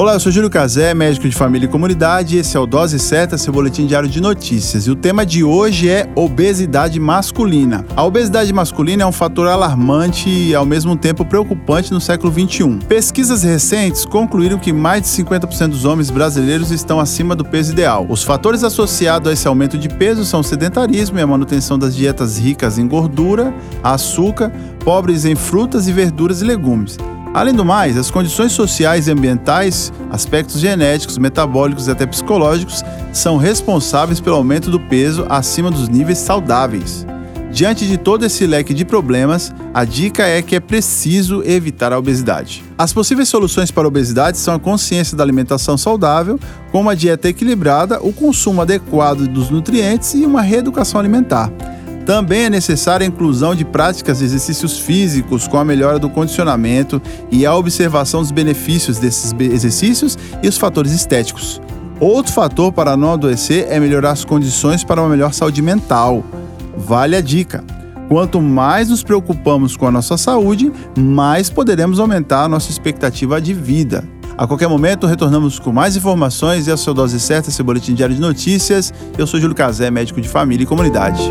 Olá, eu sou Júlio Cazé, médico de família e comunidade. Esse é o Dose Certa, seu boletim diário de notícias. E o tema de hoje é obesidade masculina. A obesidade masculina é um fator alarmante e ao mesmo tempo preocupante no século XXI. Pesquisas recentes concluíram que mais de 50% dos homens brasileiros estão acima do peso ideal. Os fatores associados a esse aumento de peso são o sedentarismo e a manutenção das dietas ricas em gordura, açúcar, pobres em frutas e verduras e legumes. Além do mais, as condições sociais e ambientais, aspectos genéticos, metabólicos e até psicológicos são responsáveis pelo aumento do peso acima dos níveis saudáveis. Diante de todo esse leque de problemas, a dica é que é preciso evitar a obesidade. As possíveis soluções para a obesidade são a consciência da alimentação saudável, com uma dieta equilibrada, o consumo adequado dos nutrientes e uma reeducação alimentar. Também é necessária a inclusão de práticas de exercícios físicos com a melhora do condicionamento e a observação dos benefícios desses exercícios e os fatores estéticos. Outro fator para não adoecer é melhorar as condições para uma melhor saúde mental. Vale a dica! Quanto mais nos preocupamos com a nossa saúde, mais poderemos aumentar a nossa expectativa de vida. A qualquer momento, retornamos com mais informações e a sua dose certa, seu boletim diário de notícias. Eu sou Júlio Cazé, médico de família e comunidade.